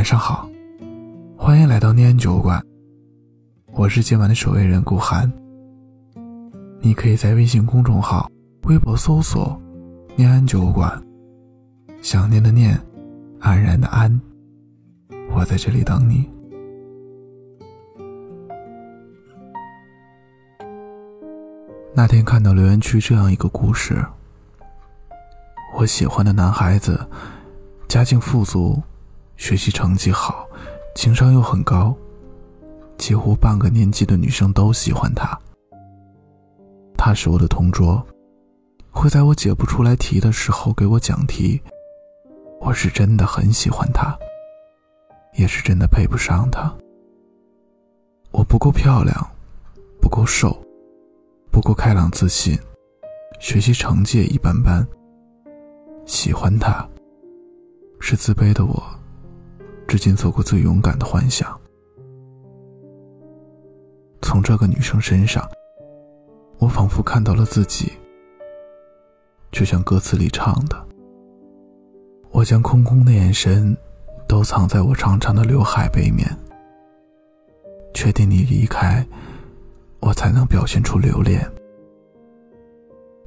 晚上好，欢迎来到念安酒馆，我是今晚的守卫人顾寒。你可以在微信公众号、微博搜索“念安酒馆”，想念的念，安然的安，我在这里等你。那天看到留言区这样一个故事：我喜欢的男孩子，家境富足。学习成绩好，情商又很高，几乎半个年级的女生都喜欢他。他是我的同桌，会在我解不出来题的时候给我讲题。我是真的很喜欢他，也是真的配不上他。我不够漂亮，不够瘦，不够开朗自信，学习成绩也一般般。喜欢他，是自卑的我。至今做过最勇敢的幻想。从这个女生身上，我仿佛看到了自己，就像歌词里唱的：“我将空空的眼神，都藏在我长长的刘海背面。确定你离开，我才能表现出留恋。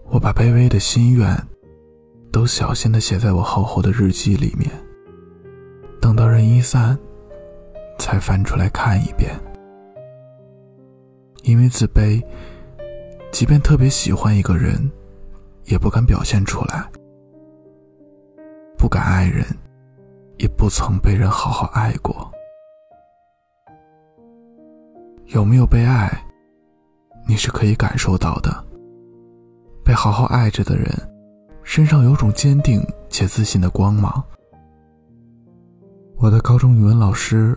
我把卑微的心愿，都小心的写在我厚厚的日记里面。”到人一散，才翻出来看一遍。因为自卑，即便特别喜欢一个人，也不敢表现出来。不敢爱人，也不曾被人好好爱过。有没有被爱，你是可以感受到的。被好好爱着的人，身上有种坚定且自信的光芒。我的高中语文老师，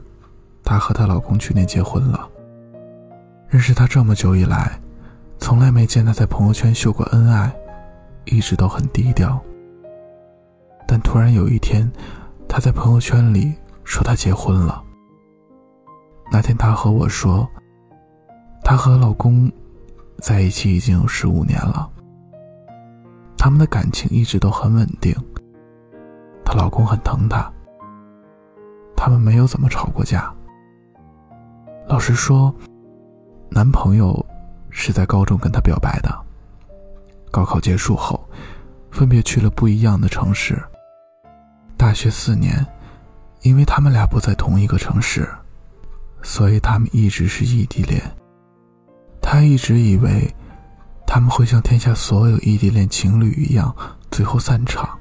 她和她老公去年结婚了。认识她这么久以来，从来没见她在朋友圈秀过恩爱，一直都很低调。但突然有一天，她在朋友圈里说她结婚了。那天她和我说，她和老公在一起已经有十五年了，他们的感情一直都很稳定。她老公很疼她。他们没有怎么吵过架。老实说，男朋友是在高中跟她表白的。高考结束后，分别去了不一样的城市。大学四年，因为他们俩不在同一个城市，所以他们一直是异地恋。他一直以为他们会像天下所有异地恋情侣一样，最后散场。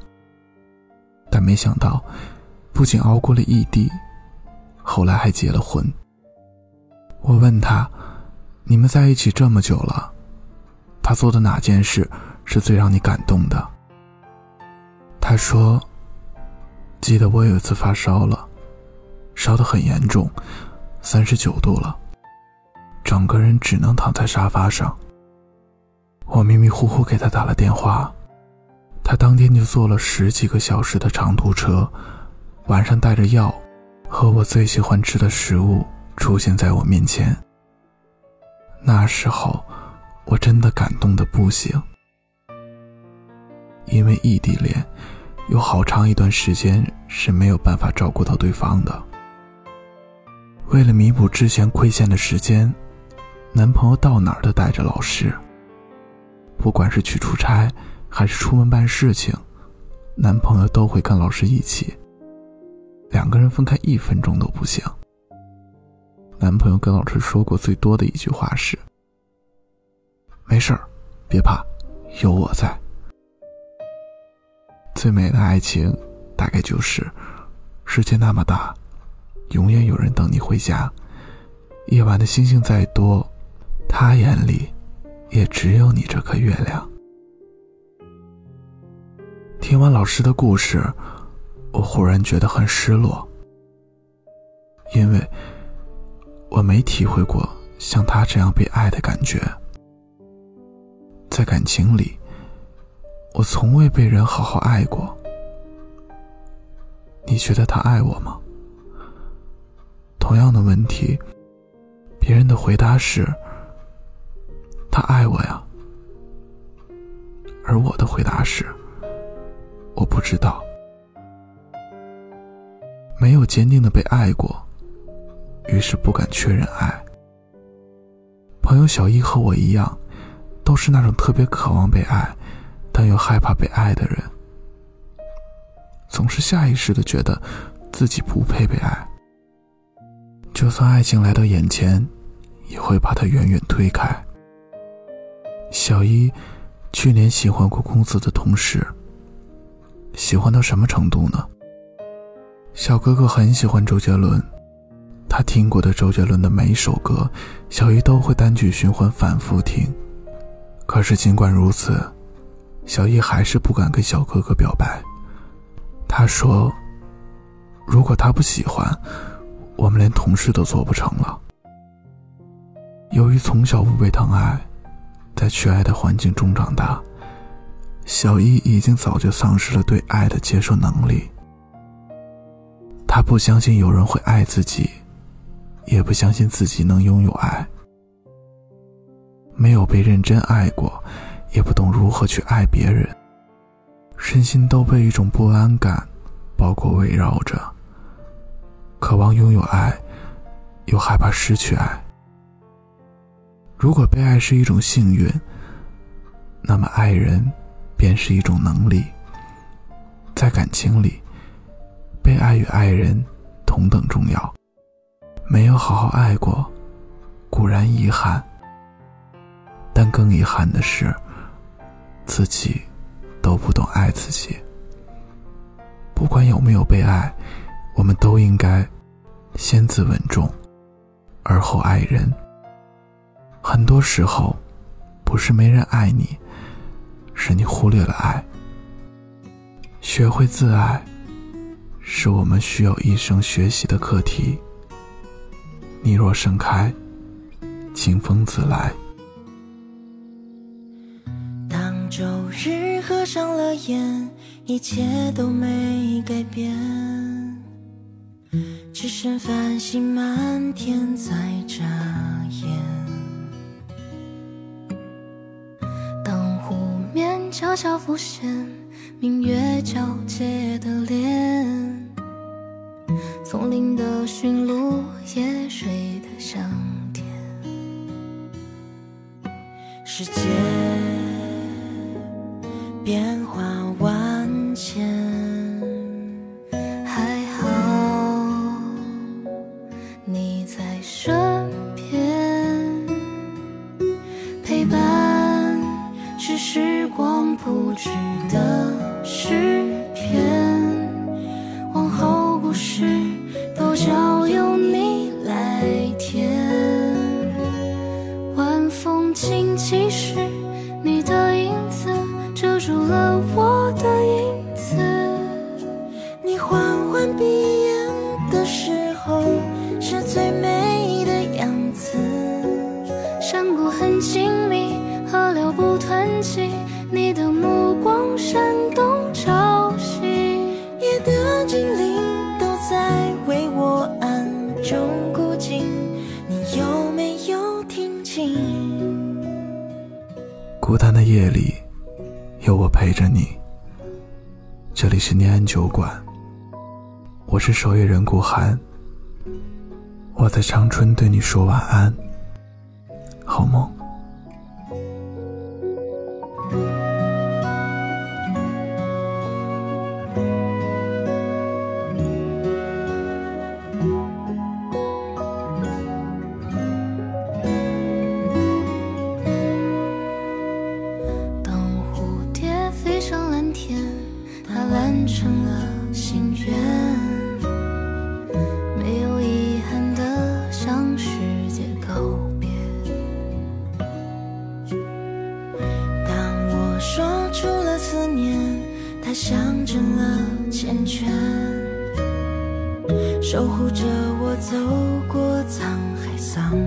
但没想到。不仅熬过了异地，后来还结了婚。我问他：“你们在一起这么久了，他做的哪件事是最让你感动的？”他说：“记得我有一次发烧了，烧得很严重，三十九度了，整个人只能躺在沙发上。我迷迷糊糊给他打了电话，他当天就坐了十几个小时的长途车。”晚上带着药和我最喜欢吃的食物出现在我面前。那时候，我真的感动的不行。因为异地恋，有好长一段时间是没有办法照顾到对方的。为了弥补之前亏欠的时间，男朋友到哪儿都带着老师。不管是去出差，还是出门办事情，男朋友都会跟老师一起。两个人分开一分钟都不行。男朋友跟老师说过最多的一句话是：“没事儿，别怕，有我在。”最美的爱情，大概就是世界那么大，永远有人等你回家。夜晚的星星再多，他眼里也只有你这颗月亮。听完老师的故事。我忽然觉得很失落，因为我没体会过像他这样被爱的感觉。在感情里，我从未被人好好爱过。你觉得他爱我吗？同样的问题，别人的回答是“他爱我呀”，而我的回答是“我不知道”。没有坚定的被爱过，于是不敢确认爱。朋友小一和我一样，都是那种特别渴望被爱，但又害怕被爱的人，总是下意识的觉得自己不配被爱。就算爱情来到眼前，也会把它远远推开。小一去年喜欢过公司的同事，喜欢到什么程度呢？小哥哥很喜欢周杰伦。他听过的周杰伦的每一首歌，小姨都会单曲循环反复听。可是尽管如此，小姨还是不敢跟小哥哥表白。他说：“如果他不喜欢，我们连同事都做不成了。”由于从小不被疼爱，在缺爱的环境中长大，小姨已经早就丧失了对爱的接受能力。他不相信有人会爱自己。也不相信自己能拥有爱，没有被认真爱过，也不懂如何去爱别人，身心都被一种不安感包裹围绕着。渴望拥有爱，又害怕失去爱。如果被爱是一种幸运，那么爱人便是一种能力。在感情里，被爱与爱人同等重要。没有好好爱过，固然遗憾，但更遗憾的是，自己都不懂爱自己。不管有没有被爱，我们都应该先自稳重，而后爱人。很多时候，不是没人爱你，是你忽略了爱。学会自爱，是我们需要一生学习的课题。你若盛开，清风自来。当周日合上了眼，一切都没改变，只剩繁星满天在眨眼。当湖面悄悄浮现，明月皎洁的脸。丛林的驯鹿也睡的香甜，世界变化万千，孤单的夜里，有我陪着你。这里是念安酒馆，我是守夜人顾寒。我在长春对你说晚安，好梦。缱绻，守护着我走过沧海桑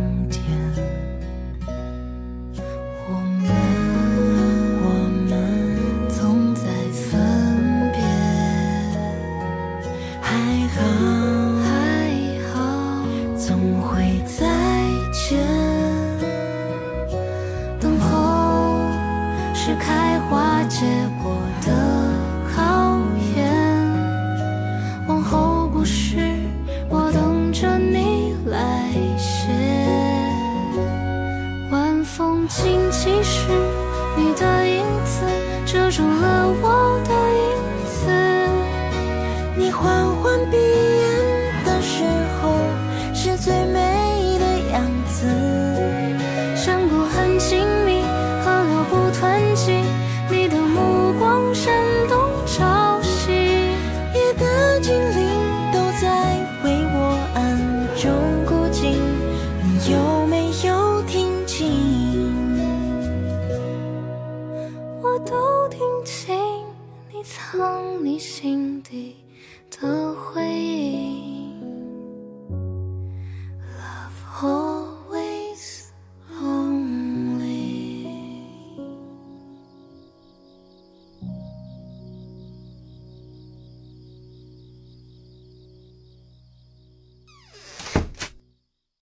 情地的回忆